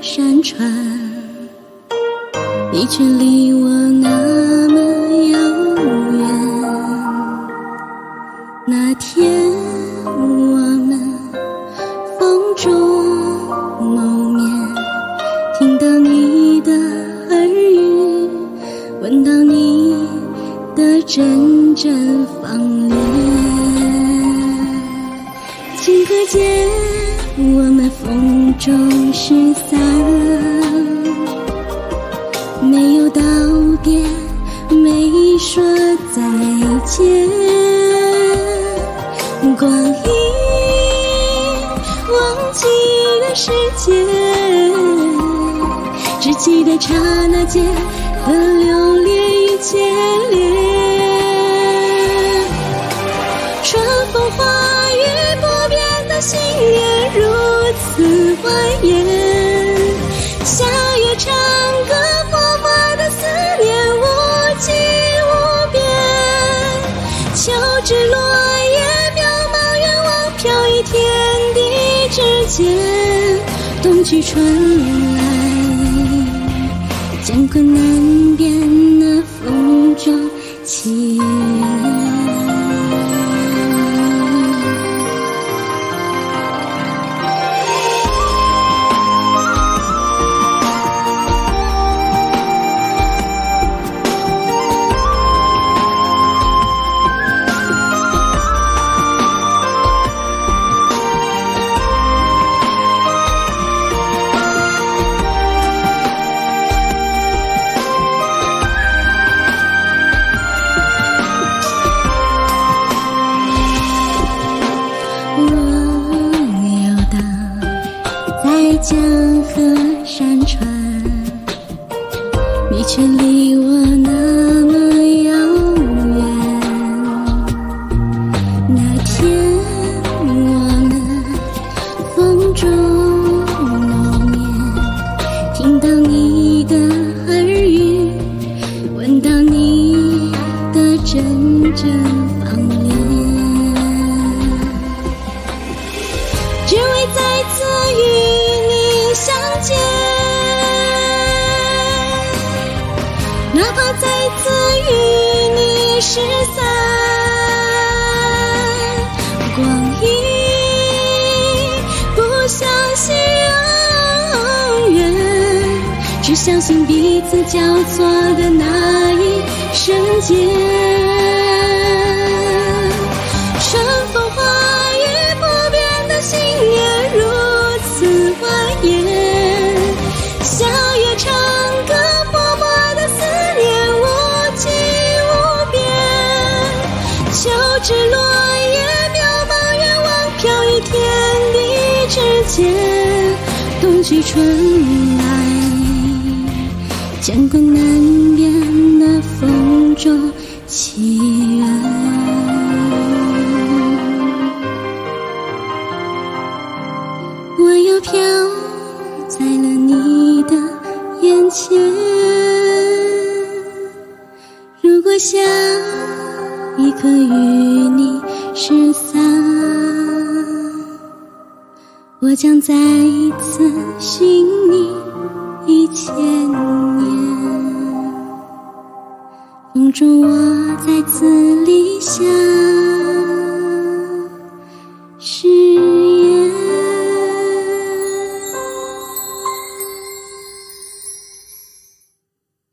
山川，你却离我那么遥远。那天我们风中谋面，听到你的耳语，闻到你的阵阵芳恋，顷刻间我们风中失散，没有道别，没说再见。光阴忘记了时间，只记得刹那间的留恋与眷恋。此蜿蜒，夏月长歌泼墨的思念无际无边，秋至落叶渺茫远望飘逸天地之间，冬去春来，乾坤难辨那风中情你却离我那么遥远。那天我们风中谋面，听到你的耳语，闻到你的阵阵失散。光阴不相信永远，只相信彼此交错的那一瞬间。秋至落叶渺茫愿望飘于天地之间，冬去春来，乾坤难辨那风中奇缘。我又飘在了你的眼前。如果想一刻与你失散，我将再次寻你一千年。梦中我再次离乡。是。